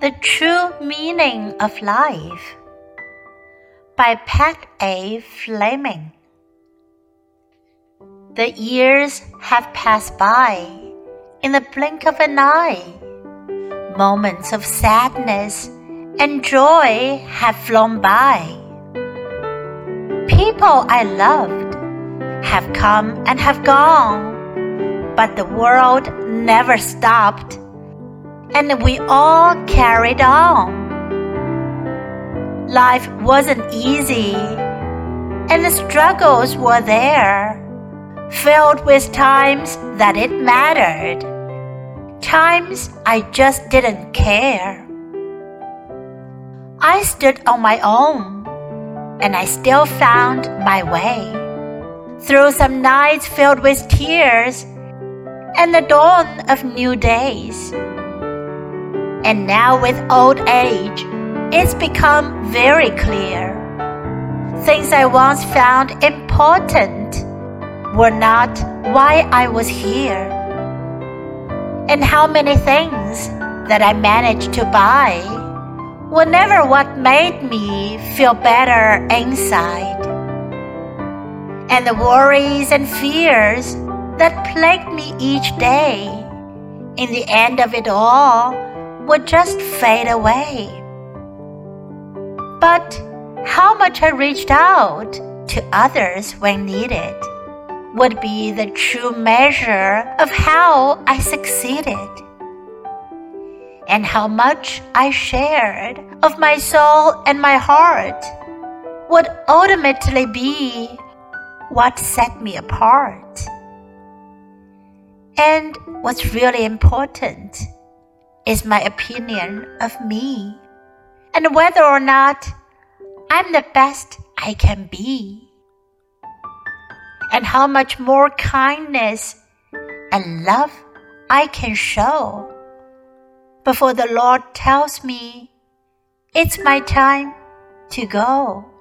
The True Meaning of Life by Pat A. Fleming. The years have passed by in the blink of an eye. Moments of sadness and joy have flown by. People I loved have come and have gone, but the world never stopped and we all carried on. Life wasn't easy, and the struggles were there, filled with times that it mattered, times I just didn't care. I stood on my own, and I still found my way through some nights filled with tears and the dawn of new days. And now, with old age, it's become very clear. Things I once found important were not why I was here. And how many things that I managed to buy were never what made me feel better inside. And the worries and fears that plagued me each day, in the end of it all, would just fade away. But how much I reached out to others when needed would be the true measure of how I succeeded. And how much I shared of my soul and my heart would ultimately be what set me apart. And what's really important is my opinion of me and whether or not I'm the best I can be. And how much more kindness and love I can show before the Lord tells me it's my time to go.